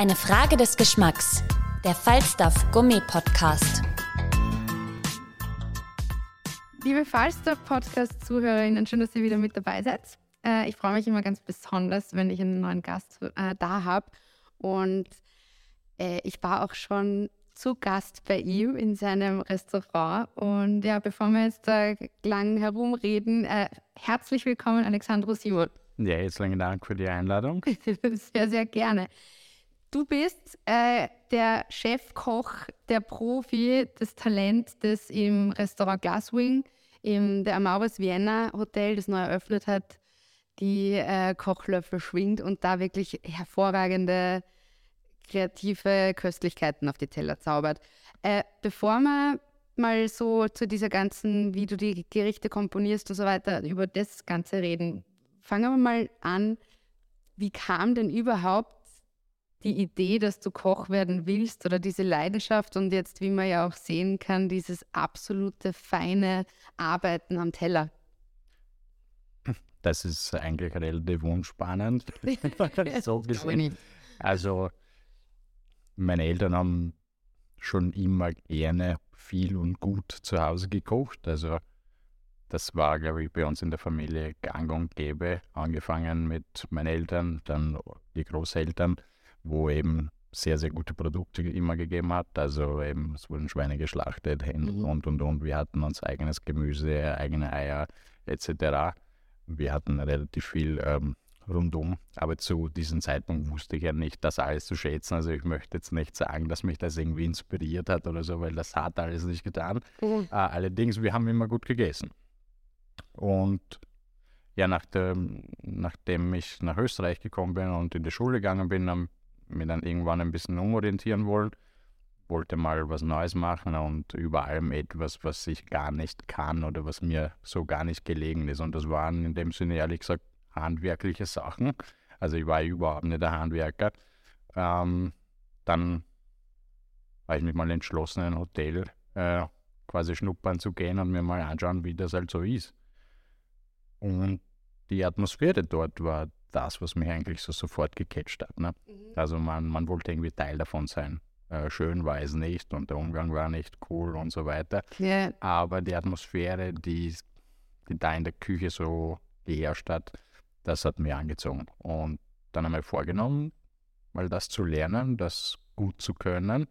Eine Frage des Geschmacks. Der Falstaff Gummi Podcast. Liebe Falstaff-Podcast-Zuhörerinnen, schön, dass ihr wieder mit dabei seid. Äh, ich freue mich immer ganz besonders, wenn ich einen neuen Gast äh, da habe. Und äh, ich war auch schon zu Gast bei ihm in seinem Restaurant. Und ja, bevor wir jetzt da lang herumreden, herzlich willkommen, Alexandro Simon. Ja, herzlichen Dank für die Einladung. sehr, sehr gerne. Du bist äh, der Chefkoch, der Profi, das Talent, das im Restaurant Glasswing, im der Amauris Vienna Hotel, das neu eröffnet hat, die äh, Kochlöffel schwingt und da wirklich hervorragende, kreative Köstlichkeiten auf die Teller zaubert. Äh, bevor wir mal so zu dieser ganzen, wie du die Gerichte komponierst und so weiter, über das Ganze reden, fangen wir mal an. Wie kam denn überhaupt die Idee, dass du Koch werden willst oder diese Leidenschaft und jetzt, wie man ja auch sehen kann, dieses absolute feine Arbeiten am Teller? Das ist eigentlich relativ unspannend. so gesehen. Also, meine Eltern haben schon immer gerne viel und gut zu Hause gekocht. Also, das war, glaube ich, bei uns in der Familie gang und gäbe. Angefangen mit meinen Eltern, dann die Großeltern wo eben sehr, sehr gute Produkte immer gegeben hat. Also eben, es wurden Schweine geschlachtet mhm. und und und. Wir hatten uns eigenes Gemüse, eigene Eier etc. Wir hatten relativ viel ähm, rundum. Aber zu diesem Zeitpunkt wusste ich ja nicht, das alles zu schätzen. Also ich möchte jetzt nicht sagen, dass mich das irgendwie inspiriert hat oder so, weil das hat alles nicht getan. Mhm. Äh, allerdings, wir haben immer gut gegessen. Und ja, nach der, nachdem ich nach Österreich gekommen bin und in die Schule gegangen bin, mich dann irgendwann ein bisschen umorientieren wollen. Wollte mal was Neues machen und über allem etwas, was ich gar nicht kann oder was mir so gar nicht gelegen ist. Und das waren in dem Sinne ehrlich gesagt handwerkliche Sachen. Also ich war überhaupt nicht der Handwerker. Ähm, dann war ich mich mal entschlossen, in ein Hotel äh, quasi schnuppern zu gehen und mir mal anschauen, wie das halt so ist. Und die Atmosphäre dort war das, was mich eigentlich so sofort gecatcht hat. Ne? Mhm. Also man, man wollte irgendwie Teil davon sein. Äh, schön war es nicht und der Umgang war nicht cool und so weiter. Yeah. Aber die Atmosphäre, die, die da in der Küche so geherrscht hat, das hat mir angezogen. Und dann haben wir vorgenommen, mal das zu lernen, das gut zu können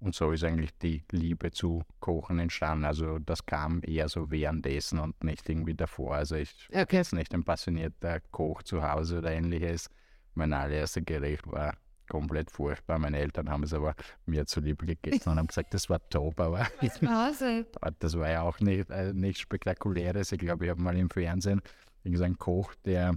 und so ist eigentlich die Liebe zu Kochen entstanden. Also das kam eher so währenddessen und nicht irgendwie davor. Also ich okay. bin jetzt nicht ein passionierter Koch zu Hause oder ähnliches. Mein allererstes Gericht war komplett furchtbar. Meine Eltern haben es aber mir zuliebe gegessen und haben gesagt, das war top, aber das war ja auch nicht, äh, nichts Spektakuläres. Ich glaube, ich habe mal im Fernsehen irgendeinen Koch, der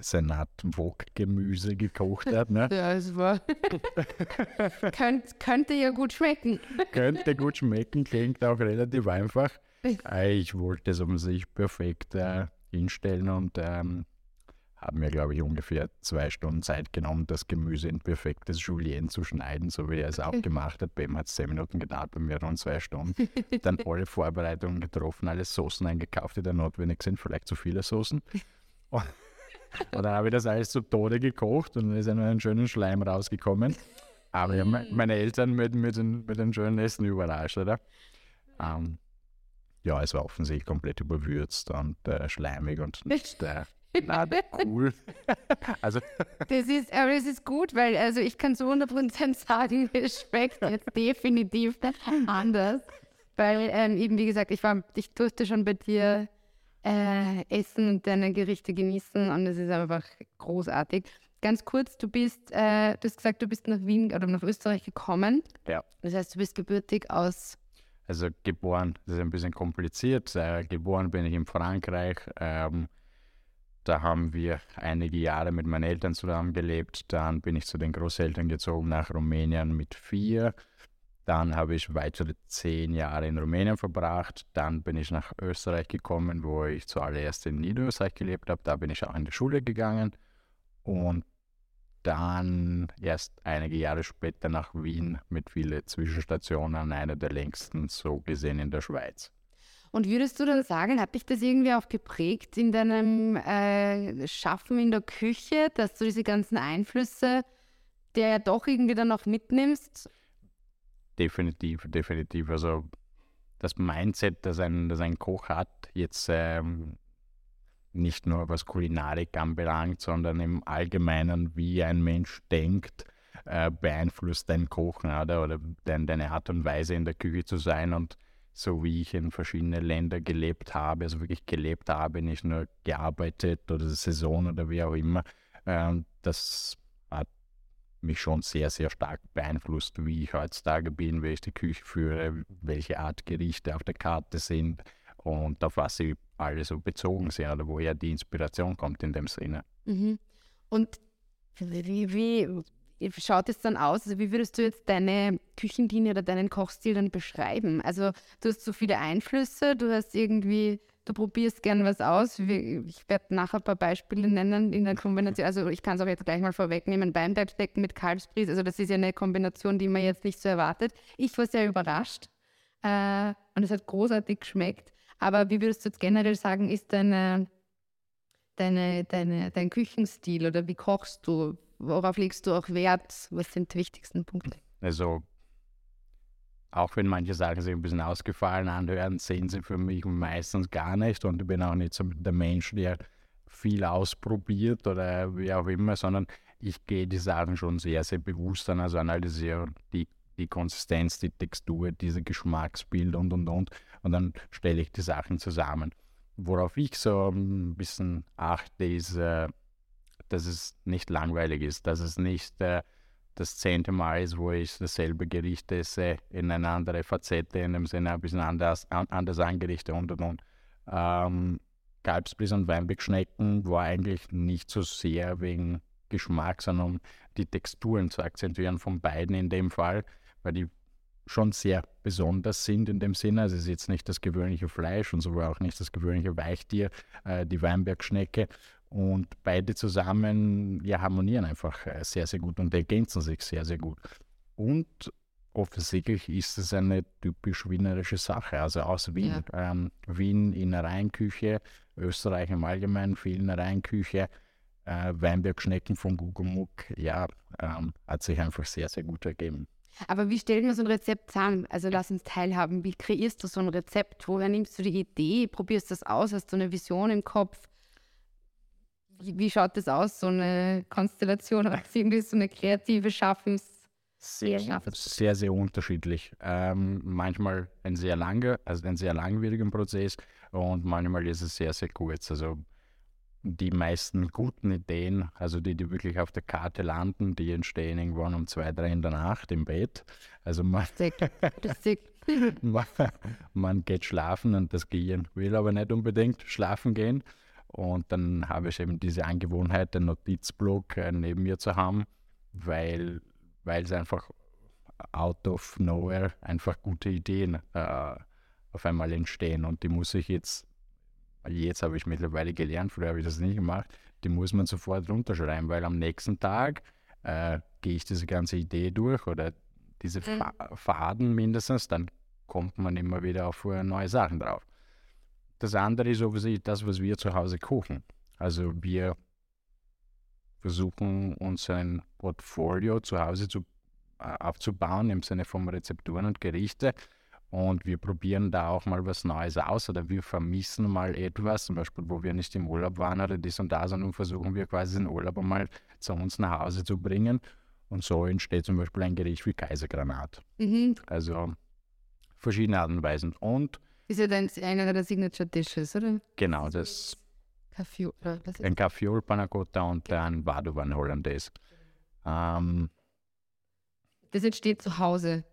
Senat Wok-Gemüse gekocht hat. Ne? ja, es war. Könnt, könnte ja gut schmecken. könnte gut schmecken, klingt auch relativ einfach. Ich wollte es um sich perfekt äh, hinstellen und ähm, habe mir, glaube ich, ungefähr zwei Stunden Zeit genommen, das Gemüse in perfektes Julienne zu schneiden, so wie er es auch gemacht hat. Bei ihm hat es zehn Minuten gedauert, bei mir rund zwei Stunden. Dann alle Vorbereitungen getroffen, alle Soßen eingekauft, die da notwendig sind, vielleicht zu viele Soßen. Und und dann habe ich das alles zu Tode gekocht und dann ist ein schöner Schleim rausgekommen. Aber habe meine Eltern mit, mit, den, mit den schönen Essen überrascht, oder? Ähm, ja, es war offensichtlich komplett überwürzt und äh, schleimig und nicht äh, na, cool. also. Das ist, aber das ist gut, weil also ich kann zu 100% sagen, es schmeckt jetzt definitiv anders. Weil ähm, eben, wie gesagt, ich war, ich durfte schon bei dir äh, essen und deine Gerichte genießen und es ist einfach großartig. Ganz kurz, du bist, äh, du hast gesagt, du bist nach Wien oder nach Österreich gekommen. Ja. Das heißt, du bist gebürtig aus also geboren, das ist ein bisschen kompliziert. Äh, geboren bin ich in Frankreich. Ähm, da haben wir einige Jahre mit meinen Eltern zusammen gelebt. Dann bin ich zu den Großeltern gezogen nach Rumänien mit vier. Dann habe ich weitere zehn Jahre in Rumänien verbracht. Dann bin ich nach Österreich gekommen, wo ich zuallererst in Niederösterreich gelebt habe. Da bin ich auch in die Schule gegangen. Und dann erst einige Jahre später nach Wien mit vielen Zwischenstationen, einer der längsten so gesehen in der Schweiz. Und würdest du dann sagen, hat dich das irgendwie auch geprägt in deinem äh, Schaffen in der Küche, dass du diese ganzen Einflüsse, der ja doch irgendwie dann auch mitnimmst? Definitiv, definitiv. Also das Mindset, das ein, das ein Koch hat, jetzt ähm, nicht nur was Kulinarik anbelangt, sondern im Allgemeinen, wie ein Mensch denkt, äh, beeinflusst dein Kochen oder, oder dein, deine Art und Weise in der Küche zu sein. Und so wie ich in verschiedenen Ländern gelebt habe, also wirklich gelebt habe, nicht nur gearbeitet oder Saison oder wie auch immer, äh, das mich schon sehr, sehr stark beeinflusst, wie ich heutzutage bin, wie ich die Küche führe, welche Art Gerichte auf der Karte sind und auf was sie alle so bezogen sind oder woher die Inspiration kommt in dem Sinne. Mhm. Und wie, wie, schaut es dann aus? Also wie würdest du jetzt deine Küchenlinie oder deinen Kochstil dann beschreiben? Also du hast so viele Einflüsse, du hast irgendwie, du probierst gern was aus. Ich werde nachher ein paar Beispiele nennen in der Kombination. Also ich kann es auch jetzt gleich mal vorwegnehmen, Weinbergstecken mit Kalbsbries. Also das ist ja eine Kombination, die man jetzt nicht so erwartet. Ich war sehr überrascht äh, und es hat großartig geschmeckt. Aber wie würdest du jetzt generell sagen, ist deine, deine, deine, dein Küchenstil oder wie kochst du? Worauf legst du auch Wert? Was sind die wichtigsten Punkte? Also, auch wenn manche Sachen sich ein bisschen ausgefallen anhören, sehen sie für mich meistens gar nicht. Und ich bin auch nicht so der Mensch, der viel ausprobiert oder wie auch immer, sondern ich gehe die Sachen schon sehr, sehr bewusst an, also analysiere die die Konsistenz, die Textur, diese Geschmacksbild und und und. Und dann stelle ich die Sachen zusammen. Worauf ich so ein bisschen achte, ist, äh, dass es nicht langweilig ist, dass es nicht äh, das zehnte Mal ist, wo ich dasselbe Gericht esse, in eine andere Facette, in dem Sinne ein bisschen anders, anders angerichtet und und und. Ähm, Kalbsbliss und Weinbergschnecken war eigentlich nicht so sehr wegen Geschmack, sondern um die Texturen zu akzentuieren von beiden in dem Fall weil die schon sehr besonders sind in dem Sinne. Also es ist jetzt nicht das gewöhnliche Fleisch und sogar auch nicht das gewöhnliche Weichtier, äh, die Weinbergschnecke. Und beide zusammen ja, harmonieren einfach äh, sehr, sehr gut und ergänzen sich sehr, sehr gut. Und offensichtlich ist es eine typisch wienerische Sache, also aus Wien. Ja. Ähm, Wien in der Rheinküche, Österreich im Allgemeinen, viel in der Rheinküche. Äh, Weinbergschnecken von Gugelmuck, ja, ähm, hat sich einfach sehr, sehr gut ergeben. Aber wie stellt man so ein Rezept zusammen? Also lass uns teilhaben. Wie kreierst du so ein Rezept? Woher nimmst du die Idee? Probierst du das aus? Hast du eine Vision im Kopf? Wie, wie schaut das aus, so eine Konstellation? Oder irgendwie so eine kreative Schaffens... Sehr, sehr, sehr unterschiedlich. Ähm, manchmal ein sehr langer, also ein sehr langwieriger Prozess und manchmal ist es sehr, sehr kurz. Also die meisten guten Ideen, also die, die wirklich auf der Karte landen, die entstehen irgendwann um zwei, drei in der Nacht im Bett. Also man, man, man, geht schlafen und das Gehirn will aber nicht unbedingt schlafen gehen. Und dann habe ich eben diese Angewohnheit, den Notizblock äh, neben mir zu haben, weil, weil es einfach out of nowhere einfach gute Ideen äh, auf einmal entstehen. Und die muss ich jetzt Jetzt habe ich mittlerweile gelernt, früher habe ich das nicht gemacht, die muss man sofort runterschreiben, weil am nächsten Tag äh, gehe ich diese ganze Idee durch oder diese mhm. Faden mindestens, dann kommt man immer wieder auf neue Sachen drauf. Das andere ist obviously das, was wir zu Hause kochen. Also wir versuchen uns ein Portfolio zu Hause zu, äh, aufzubauen im Sinne von Rezepturen und Gerichte und wir probieren da auch mal was Neues aus oder wir vermissen mal etwas, zum Beispiel, wo wir nicht im Urlaub waren oder dies und das, und versuchen wir quasi den Urlaub mal zu uns nach Hause zu bringen. Und so entsteht zum Beispiel ein Gericht wie Kaisergranat. Mhm. Also verschiedene Arten und Weisen. Und ist ja dann einer der Signature Dishes, oder? Genau, das. Kaffee, ein Kaffeeol Panacotta und ein Vadovan Hollandaise. Ähm, das entsteht zu Hause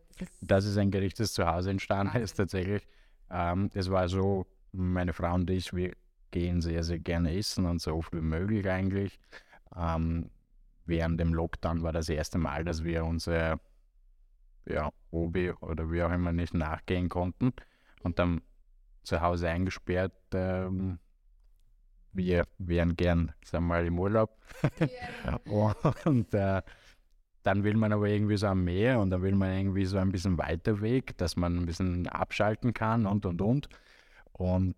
Das ist ein Gericht, das zu Hause entstanden ist tatsächlich. Ähm, es war so, meine Frau und ich, wir gehen sehr, sehr gerne essen und so oft wie möglich eigentlich. Ähm, während dem Lockdown war das erste Mal, dass wir unsere ja, Hobby oder wie auch immer nicht nachgehen konnten und dann zu Hause eingesperrt. Ähm, wir wären gern, sagen wir mal, im Urlaub. Yeah. und äh, dann will man aber irgendwie so am Meer und dann will man irgendwie so ein bisschen weiter weg, dass man ein bisschen abschalten kann und und und. Und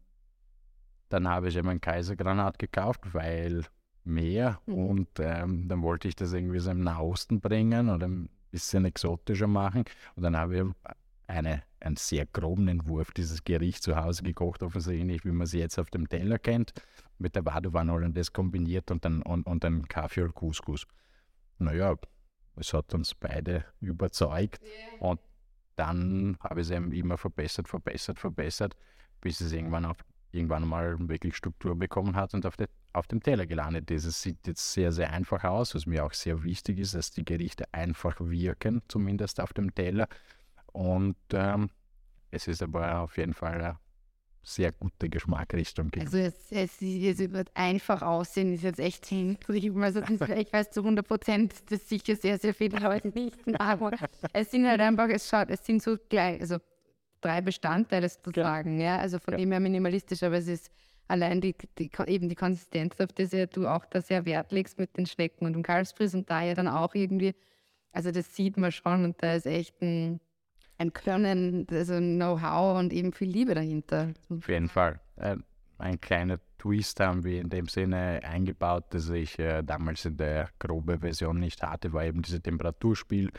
dann habe ich eben ein Kaisergranat gekauft, weil Meer mhm. und ähm, dann wollte ich das irgendwie so im Nahosten bringen oder ein bisschen exotischer machen. Und dann habe ich eine, einen sehr groben Entwurf dieses Gericht zu Hause gekocht, offensichtlich, wie man sie jetzt auf dem Teller kennt, mit der Vadovan Hollandaise kombiniert und dann, und, und dann Kaffee und Couscous. Naja, es hat uns beide überzeugt. Yeah. Und dann habe ich es eben immer verbessert, verbessert, verbessert, bis es irgendwann, auf, irgendwann mal wirklich Struktur bekommen hat und auf, de, auf dem Teller gelandet ist. Es sieht jetzt sehr, sehr einfach aus, was mir auch sehr wichtig ist, dass die Gerichte einfach wirken, zumindest auf dem Teller. Und ähm, es ist aber auf jeden Fall sehr gute Geschmackrichtung. Also es, es, es wird einfach aussehen, ist jetzt echt hingetrieben. Also ich weiß zu 100 Prozent, dass sicher sehr, sehr viele Leute nicht aber es sind halt einfach, es schaut, es sind so gleich, also drei Bestandteile sozusagen, ja. ja. Also von ja. dem her minimalistisch, aber es ist allein die, die, eben die Konsistenz, auf die ja du auch da sehr Wert legst mit den Schnecken und dem Kalbsfries und da ja dann auch irgendwie, also das sieht man schon und da ist echt ein ein Können, also Know-how und eben viel Liebe dahinter. Auf jeden Fall. Äh, ein kleiner Twist haben wir in dem Sinne eingebaut, dass ich äh, damals in der grobe Version nicht hatte, war eben dieses Temperaturspiel.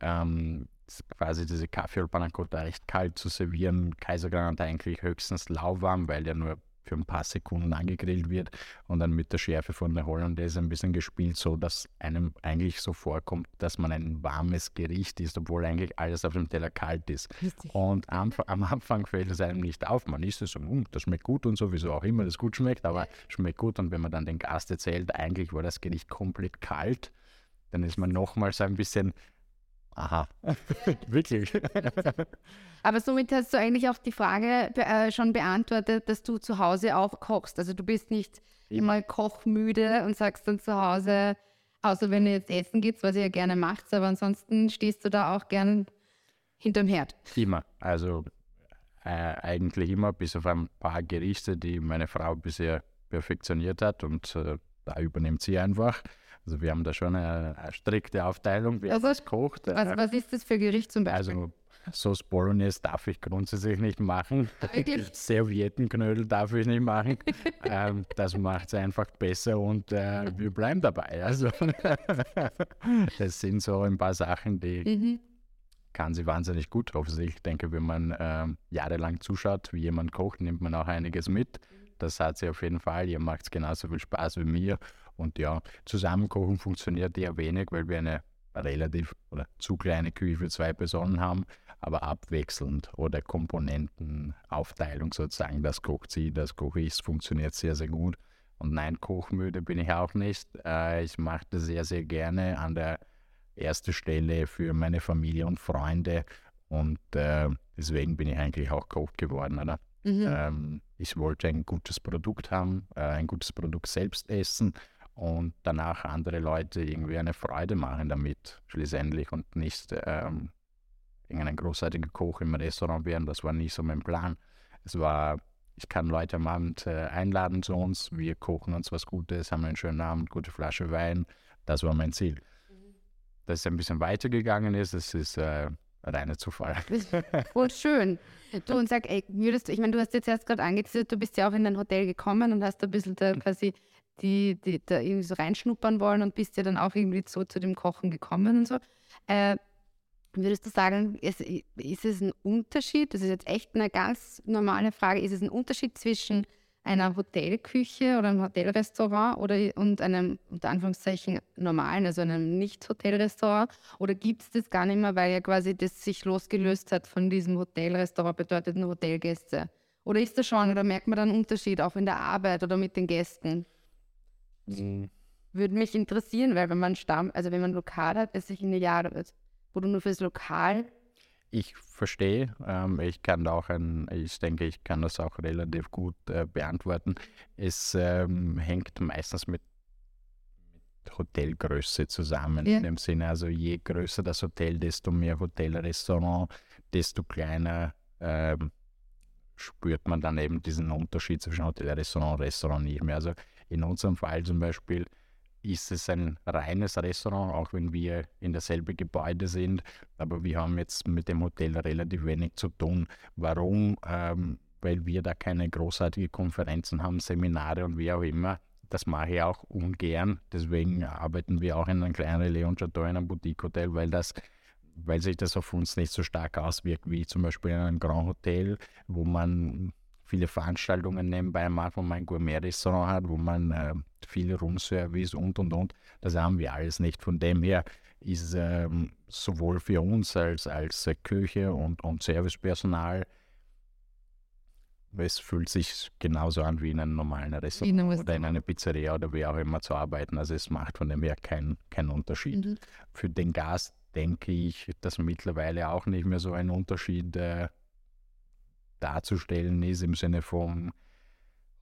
Ähm, quasi diese Kaffee oder Panna recht kalt zu servieren. Kaisergranat eigentlich höchstens lauwarm, weil der nur für ein paar Sekunden angegrillt wird und dann mit der Schärfe von der Hollandaise ein bisschen gespielt, so dass einem eigentlich so vorkommt, dass man ein warmes Gericht isst, obwohl eigentlich alles auf dem Teller kalt ist. Richtig. Und am, am, Anfang fällt es einem nicht auf. Man isst es so, hm, das schmeckt gut und so, wieso auch immer das gut schmeckt, aber schmeckt gut. Und wenn man dann den Gast erzählt, eigentlich war das Gericht komplett kalt, dann ist man nochmals ein bisschen Aha, wirklich. Aber somit hast du eigentlich auch die Frage äh, schon beantwortet, dass du zu Hause auch kochst. Also du bist nicht immer kochmüde und sagst dann zu Hause, außer wenn ihr jetzt essen geht, was ihr ja gerne macht, aber ansonsten stehst du da auch gern hinterm Herd. Immer. Also äh, eigentlich immer, bis auf ein paar Gerichte, die meine Frau bisher perfektioniert hat und äh, da übernimmt sie einfach. Also wir haben da schon eine, eine strikte Aufteilung, wer also, kocht. Was, was, ist das für Gericht zum Beispiel? Also Sauce Bolognese darf ich grundsätzlich nicht machen. Serviettenknödel darf ich nicht machen. ähm, das macht es einfach besser und äh, wir bleiben dabei. Also das sind so ein paar Sachen, die mhm. kann sie wahnsinnig gut. Offensichtlich, ich denke, wenn man äh, jahrelang zuschaut, wie jemand kocht, nimmt man auch einiges mit. Das hat sie auf jeden Fall. Ihr macht es genauso viel Spaß wie mir. Und ja, Zusammenkochen funktioniert eher wenig, weil wir eine relativ oder zu kleine Küche für zwei Personen haben, aber abwechselnd oder Komponentenaufteilung sozusagen, das kocht sie, das koche ich, funktioniert sehr, sehr gut. Und nein, kochmüde bin ich auch nicht. Äh, ich mache das sehr, sehr gerne an der ersten Stelle für meine Familie und Freunde und äh, deswegen bin ich eigentlich auch Koch geworden, oder? Mhm. Ähm, ich wollte ein gutes Produkt haben, äh, ein gutes Produkt selbst essen und danach andere Leute irgendwie eine Freude machen damit, schlussendlich und nicht ähm, irgendein großartiger Koch im Restaurant werden. Das war nicht so mein Plan. Es war, ich kann Leute am Abend äh, einladen zu uns, wir kochen uns was Gutes, haben einen schönen Abend, gute Flasche Wein. Das war mein Ziel. Mhm. Dass es ein bisschen weitergegangen ist, das ist äh, reiner Zufall. Oh, schön. Du und sag, ey, würdest du, ich meine, du hast jetzt erst gerade angeteasert, du bist ja auch in ein Hotel gekommen und hast ein bisschen da quasi die, die da irgendwie so reinschnuppern wollen und bist ja dann auch irgendwie so zu dem Kochen gekommen und so. Äh, würdest du sagen, ist, ist es ein Unterschied, das ist jetzt echt eine ganz normale Frage, ist es ein Unterschied zwischen einer Hotelküche oder einem Hotelrestaurant oder und einem unter Anführungszeichen normalen, also einem Nicht-Hotelrestaurant? Oder gibt es das gar nicht mehr, weil ja quasi das sich losgelöst hat von diesem Hotelrestaurant bedeuteten Hotelgäste? Oder ist das schon, oder merkt man dann einen Unterschied auch in der Arbeit oder mit den Gästen? Mhm. Würde mich interessieren, weil wenn man Stamm, also wenn man Lokal hat, ist sich in eine Jahre, wo du nur fürs Lokal. ich verstehe. Ähm, ich kann auch ein, ich denke, ich kann das auch relativ gut äh, beantworten. Es ähm, hängt meistens mit, mit Hotelgröße zusammen. Ja. In dem Sinne, also je größer das Hotel, desto mehr Hotelrestaurant, desto kleiner ähm, spürt man dann eben diesen Unterschied zwischen Hotelrestaurant und Restaurant nicht mehr. Also in unserem Fall zum Beispiel ist es ein reines Restaurant, auch wenn wir in derselben Gebäude sind. Aber wir haben jetzt mit dem Hotel relativ wenig zu tun. Warum? Ähm, weil wir da keine großartigen Konferenzen haben, Seminare und wie auch immer. Das mache ich auch ungern. Deswegen arbeiten wir auch in einem kleinen Leon Chateau, in einem Boutique-Hotel, weil weil sich das auf uns nicht so stark auswirkt wie zum Beispiel in einem Grand Hotel, wo man viele Veranstaltungen nebenbei macht, wo man ein Gourmet-Restaurant hat, wo man äh, viel Roomservice und und und. Das haben wir alles nicht. Von dem her ist ähm, sowohl für uns als, als Küche und, und Servicepersonal es fühlt sich genauso an wie in einem normalen Restaurant oder in einer Pizzeria oder wie auch immer zu arbeiten. Also es macht von dem her keinen kein Unterschied. Mhm. Für den Gast denke ich, dass mittlerweile auch nicht mehr so ein Unterschied äh, darzustellen ist im Sinne von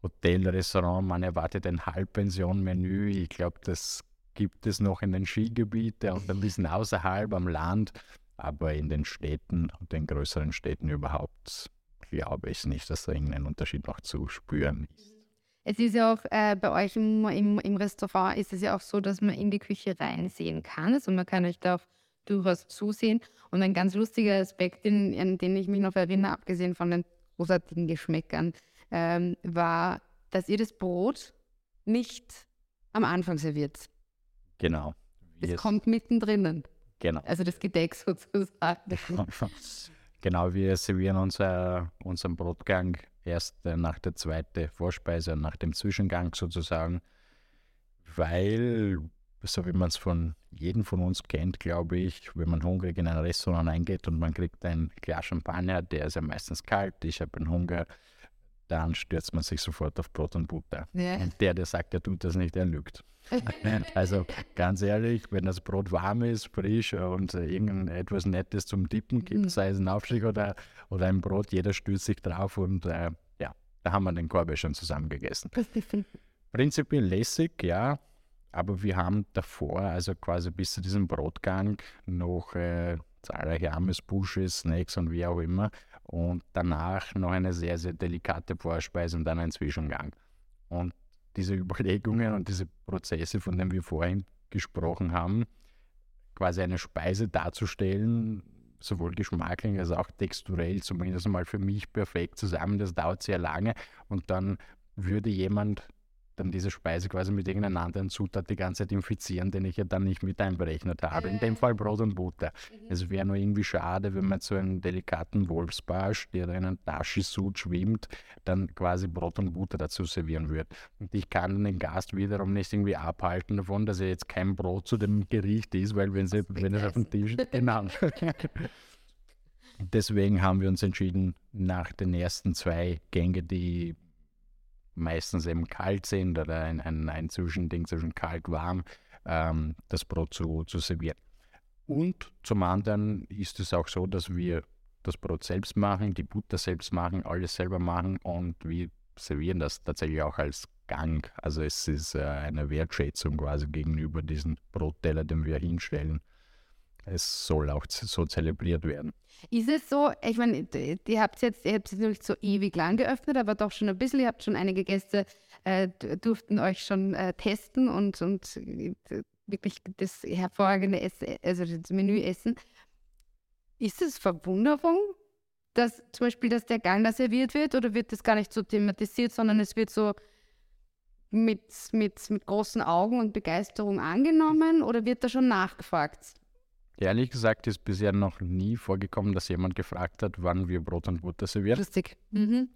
Hotel, Restaurant, man erwartet ein Halbpension-Menü. Ich glaube, das gibt es noch in den Skigebieten und ein bisschen außerhalb am Land, aber in den Städten und den größeren Städten überhaupt glaube ich nicht, dass da irgendein Unterschied noch zu spüren ist. Es ist ja auch äh, bei euch im, im, im, Restaurant ist es ja auch so, dass man in die Küche reinsehen kann. Also man kann euch da auch durchaus zusehen. Und ein ganz lustiger Aspekt, in, an den ich mich noch erinnere, abgesehen von den großartigen Geschmäckern, ähm, war, dass ihr das Brot nicht am Anfang serviert. Genau. Es kommt mittendrin. Genau. Also das Gedeck sozusagen. genau, wir servieren unser, unseren Brotgang erst äh, nach der zweiten Vorspeise und nach dem Zwischengang sozusagen, weil so wie man es von jedem von uns kennt, glaube ich, wenn man hungrig in ein Restaurant eingeht und man kriegt ein Glas Champagner, der ist ja meistens kalt, ich habe einen Hunger, dann stürzt man sich sofort auf Brot und Butter. Ja. Und der, der sagt, er tut das nicht, der lügt. also ganz ehrlich, wenn das Brot warm ist, frisch und irgendetwas Nettes zum Dippen gibt, mhm. sei es ein Aufstrich oder, oder ein Brot, jeder stürzt sich drauf und äh, ja, da haben wir den Korb schon zusammen gegessen. Prinzipiell lässig, ja, aber wir haben davor, also quasi bis zu diesem Brotgang, noch äh, zahlreiche Amüsbusche, Snacks und wie auch immer. Und danach noch eine sehr, sehr delikate Vorspeise und dann ein Zwischengang. Und diese Überlegungen und diese Prozesse, von denen wir vorhin gesprochen haben, quasi eine Speise darzustellen, sowohl geschmacklich als auch texturell, zumindest mal für mich perfekt zusammen, das dauert sehr lange. Und dann würde jemand dann diese Speise quasi mit irgendeiner anderen Zutat die ganze Zeit infizieren, den ich ja dann nicht mit einberechnet habe. In dem Fall Brot und Butter. Mhm. Es wäre nur irgendwie schade, wenn man so einen delikaten Wolfsbarsch, der in einem Dashi-Sud schwimmt, dann quasi Brot und Butter dazu servieren würde. Und ich kann den Gast wiederum nicht irgendwie abhalten davon, dass er jetzt kein Brot zu dem Gericht ist, weil wenn, sie, wenn es auf dem Tisch ist, genau. Deswegen haben wir uns entschieden, nach den ersten zwei Gänge, die meistens eben kalt sind oder ein, ein, ein Zwischending zwischen kalt-warm, ähm, das Brot zu, zu servieren. Und zum anderen ist es auch so, dass wir das Brot selbst machen, die Butter selbst machen, alles selber machen und wir servieren das tatsächlich auch als Gang. Also es ist äh, eine Wertschätzung quasi gegenüber diesem Brotteller, den wir hinstellen. Es soll auch so zelebriert werden. Ist es so, ich meine, ihr habt es jetzt, ihr habt es nicht so ewig lang geöffnet, aber doch schon ein bisschen, ihr habt schon einige Gäste, äh, durften euch schon äh, testen und, und äh, wirklich das hervorragende Essen, also das Menü essen. Ist es Verwunderung, dass zum Beispiel, dass der Gang da serviert wird oder wird das gar nicht so thematisiert, sondern es wird so mit, mit, mit großen Augen und Begeisterung angenommen oder wird da schon nachgefragt? Ehrlich gesagt ist bisher noch nie vorgekommen, dass jemand gefragt hat, wann wir Brot und Butter servieren. Lustig. Mhm.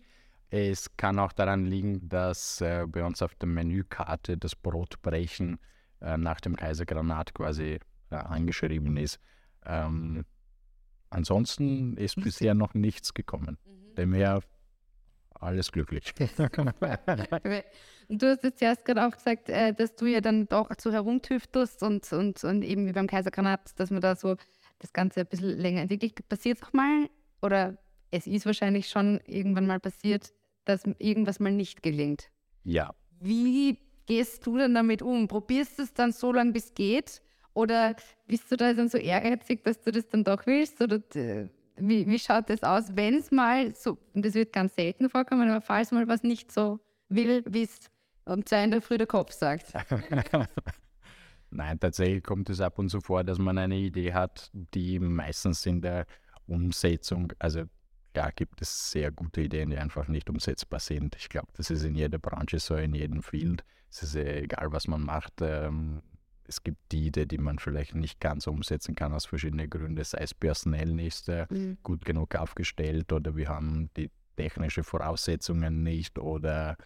Es kann auch daran liegen, dass äh, bei uns auf der Menükarte das Brotbrechen äh, nach dem Kaisergranat quasi äh, angeschrieben ist. Ähm, ansonsten ist Lustig. bisher noch nichts gekommen. Mhm. Demher alles glücklich. du hast jetzt erst gerade auch gesagt, äh, dass du ja dann doch so herumtüftelst und, und, und eben wie beim Kaisergranat, dass man da so das Ganze ein bisschen länger entwickelt. Passiert es auch mal, oder es ist wahrscheinlich schon irgendwann mal passiert, dass irgendwas mal nicht gelingt. Ja. Wie gehst du denn damit um? Probierst du es dann so lange, bis es geht? Oder bist du da dann so ehrgeizig, dass du das dann doch willst? Oder wie, wie schaut das aus, wenn es mal so, und das wird ganz selten vorkommen, aber falls mal was nicht so will, wie es um zwei in der Früh der Kopf sagt? Nein, tatsächlich kommt es ab und zu vor, dass man eine Idee hat, die meistens in der Umsetzung, also klar gibt es sehr gute Ideen, die einfach nicht umsetzbar sind. Ich glaube, das ist in jeder Branche so, in jedem Field. Es ist egal, was man macht. Ähm, es gibt die Idee, die man vielleicht nicht ganz umsetzen kann aus verschiedenen Gründen, sei es personell nicht äh, mhm. gut genug aufgestellt oder wir haben die technischen Voraussetzungen nicht oder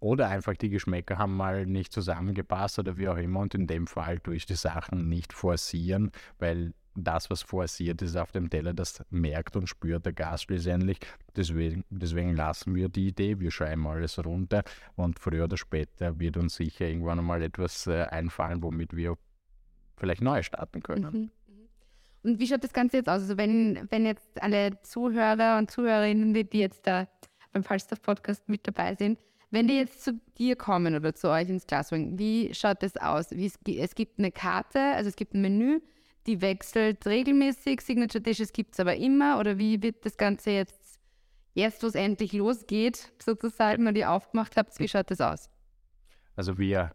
oder einfach die Geschmäcker haben mal nicht zusammengepasst oder wie auch immer und in dem Fall tue ich die Sachen nicht forcieren, weil das, was forciert ist auf dem Teller, das merkt und spürt der Gast schlussendlich. Deswegen, deswegen lassen wir die Idee, wir schreiben alles runter und früher oder später wird uns sicher irgendwann einmal etwas äh, einfallen, womit wir vielleicht neu starten können. Mhm, mhm. Und wie schaut das Ganze jetzt aus? Also wenn, wenn jetzt alle Zuhörer und Zuhörerinnen, die, die jetzt da beim Falstaff Podcast mit dabei sind, wenn die jetzt zu dir kommen oder zu euch ins Glasswing, wie schaut das aus? Wie es, es gibt eine Karte, also es gibt ein Menü, die wechselt regelmäßig. Signature Dishes gibt es aber immer. Oder wie wird das Ganze jetzt, erst wo es endlich losgeht, sozusagen, und ihr aufgemacht habt, wie schaut das aus? Also wir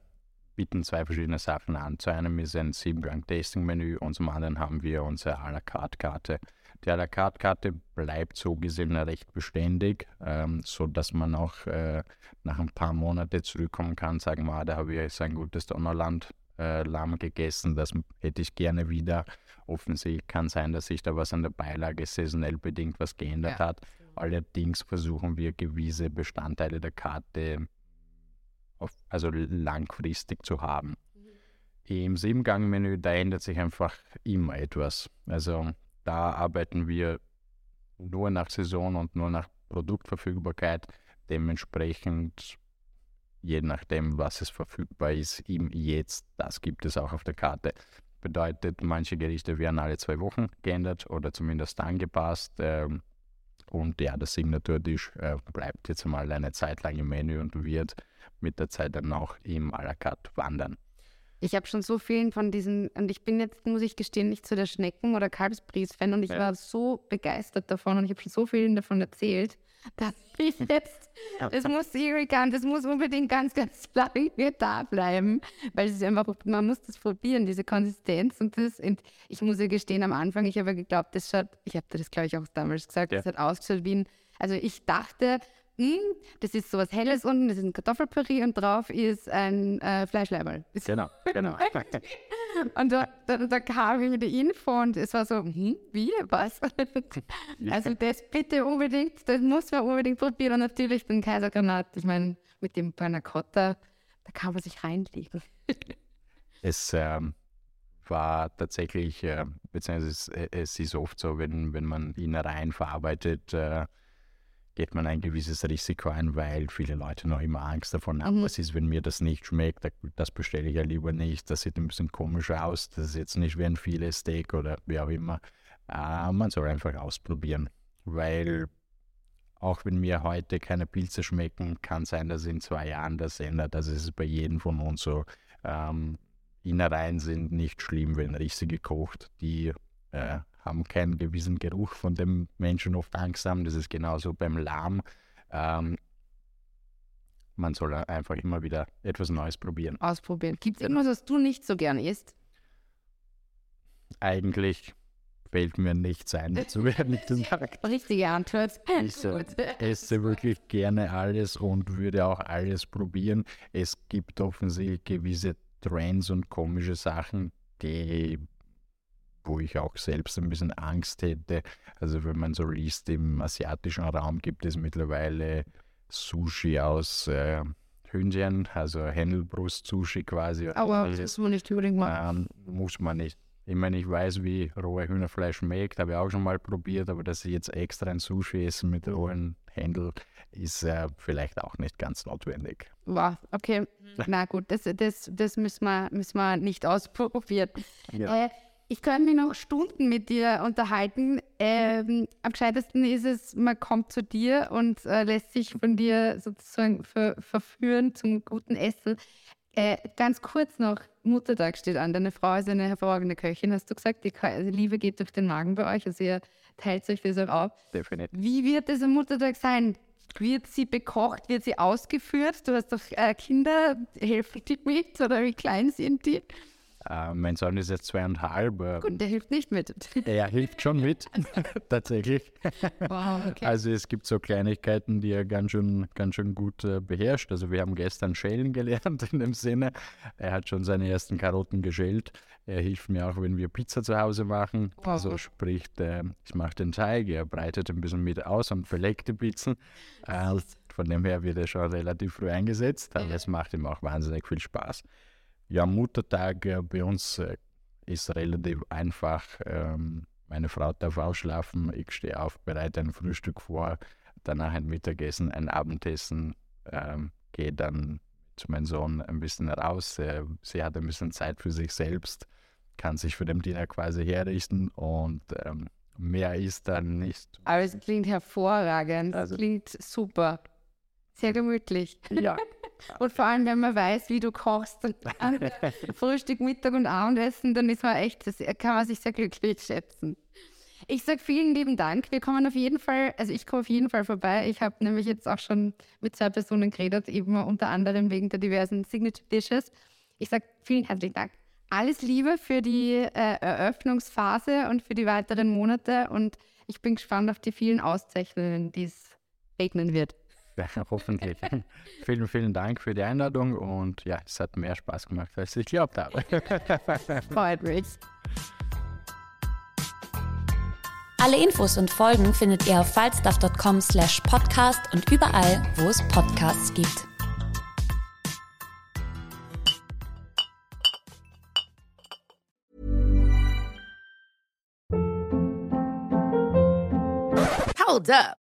bieten zwei verschiedene Sachen an. Zu einem ist ein Siebengang-Tasting-Menü und zum anderen haben wir unsere à la carte Karte. Die à la carte Karte bleibt so gesehen recht beständig, ähm, so dass man auch äh, nach ein paar Monaten zurückkommen kann, sagen wir, ah, da habe ich jetzt ein gutes Donnerland äh, Lamm gegessen. Das hätte ich gerne wieder. Offensichtlich kann sein, dass sich da was an der Beilage saisonell bedingt was geändert ja. hat. Allerdings versuchen wir gewisse Bestandteile der Karte auf, also langfristig zu haben. Mhm. Im Siebengang-Menü, da ändert sich einfach immer etwas. Also da arbeiten wir nur nach Saison und nur nach Produktverfügbarkeit. Dementsprechend je nachdem, was es verfügbar ist, im Jetzt, das gibt es auch auf der Karte. Bedeutet, manche Gerichte werden alle zwei Wochen geändert oder zumindest angepasst. Ähm, und ja, der Signaturtisch äh, bleibt jetzt mal eine Zeit lang im Menü und wird mit der Zeit dann auch im à la carte wandern. Ich habe schon so vielen von diesen, und ich bin jetzt, muss ich gestehen, nicht zu der Schnecken- oder Kalbsbries-Fan und ich ja. war so begeistert davon und ich habe schon so vielen davon erzählt dass ich jetzt, das muss irrigant, das muss unbedingt ganz, ganz lange da bleiben, weil es ist einfach, man muss das probieren, diese Konsistenz und das, und ich muss ja gestehen, am Anfang, ich habe geglaubt, das schaut, ich habe das, glaube ich, auch damals gesagt, ja. das hat ausgeschaut wie ein, also ich dachte, hm, das ist sowas Helles unten, das ist ein Kartoffelpüree und drauf ist ein äh, Fleischleiberl. Genau, genau. und da, da, da, kam ich mit der Info und es war so, hm, wie, was? also das bitte unbedingt, das muss man unbedingt probieren. Und natürlich den Kaisergranat, ich meine, mit dem Panna Cotta, da kann man sich reinlegen. es ähm, war tatsächlich, äh, beziehungsweise es, es, ist oft so, wenn, wenn man Innereien verarbeitet, äh, geht man ein gewisses Risiko ein, weil viele Leute noch immer Angst davon haben, mhm. was ist, wenn mir das nicht schmeckt, das bestelle ich ja lieber nicht, das sieht ein bisschen komisch aus, das ist jetzt nicht wie ein Filet-Steak oder wie auch immer. Äh, man soll einfach ausprobieren, weil auch wenn mir heute keine Pilze schmecken, kann sein, dass in zwei Jahren das ändert. Das ist bei jedem von uns so. Ähm, Innereien sind nicht schlimm, wenn richtig gekocht. Die äh, haben keinen gewissen Geruch, von dem Menschen oft Angst haben. Das ist genauso beim Lahm. Ähm, man soll einfach immer wieder etwas Neues probieren. Ausprobieren. Gibt es irgendwas, was du nicht so gern isst? Eigentlich fällt mir nichts ein dazu, ehrlich gesagt. Richtige Antwort. Ich äh, esse wirklich gerne alles und würde auch alles probieren. Es gibt offensichtlich gewisse Trends und komische Sachen, die wo ich auch selbst ein bisschen Angst hätte. Also wenn man so liest, im asiatischen Raum gibt es mittlerweile Sushi aus äh, Hühnchen, also Händelbrust-Sushi quasi. Aber das muss man nicht unbedingt machen. Ähm, muss man nicht. Ich meine, ich weiß, wie rohe Hühnerfleisch schmeckt, habe ich auch schon mal probiert, aber dass ich jetzt extra ein Sushi essen mit rohen Händel, ist äh, vielleicht auch nicht ganz notwendig. Wow, okay. Na gut, das, das, das müssen, wir, müssen wir nicht ausprobieren. Ja. Äh, ich könnte mich noch Stunden mit dir unterhalten. Ähm, am gescheitesten ist es, man kommt zu dir und äh, lässt sich von dir sozusagen ver verführen zum guten Essen. Äh, ganz kurz noch, Muttertag steht an. Deine Frau ist eine hervorragende Köchin, hast du gesagt. Die, Liebe geht durch den Magen bei euch, also ihr teilt euch das auch auf. Definitiv. Wie wird es am Muttertag sein? Wird sie bekocht? Wird sie ausgeführt? Du hast doch äh, Kinder, helfen die mit oder wie klein sind die? Äh, mein Sohn ist jetzt zweieinhalb. Äh, Gut, der hilft nicht mit. Er hilft schon mit, tatsächlich. Wow, okay. Also es gibt so Kleinigkeiten, die er ganz schön, ganz schön gut äh, beherrscht. Also wir haben gestern Schälen gelernt in dem Sinne. Er hat schon seine ersten Karotten geschält. Er hilft mir auch, wenn wir Pizza zu Hause machen. Wow. Also sprich, äh, ich mache den Teig, er breitet ein bisschen mit aus und verlegt die Pizzen. Äh, von dem her wird er schon relativ früh eingesetzt, aber es macht ihm auch wahnsinnig viel Spaß. Ja, Muttertag äh, bei uns äh, ist relativ einfach. Ähm, meine Frau darf ausschlafen, ich stehe auf, bereite ein Frühstück vor, danach ein Mittagessen, ein Abendessen, ähm, gehe dann zu meinem Sohn ein bisschen raus. Äh, sie hat ein bisschen Zeit für sich selbst, kann sich für den Dinner quasi herrichten und ähm, mehr ist dann nicht. Aber es klingt hervorragend, also, klingt super. Sehr gemütlich. Ja. Und vor allem, wenn man weiß, wie du kochst, Frühstück, Mittag und Abendessen, dann ist man echt, das kann man sich sehr glücklich schätzen. Ich sage vielen lieben Dank. Wir kommen auf jeden Fall, also ich komme auf jeden Fall vorbei. Ich habe nämlich jetzt auch schon mit zwei Personen geredet, eben unter anderem wegen der diversen Signature Dishes. Ich sage vielen herzlichen Dank. Alles Liebe für die äh, Eröffnungsphase und für die weiteren Monate und ich bin gespannt auf die vielen Auszeichnungen, die es regnen wird. Ja, hoffentlich. vielen, vielen Dank für die Einladung und ja, es hat mehr Spaß gemacht, als ich geglaubt habe. Freut mich. Alle Infos und Folgen findet ihr auf falstaff.com slash podcast und überall, wo es Podcasts gibt. Hold up.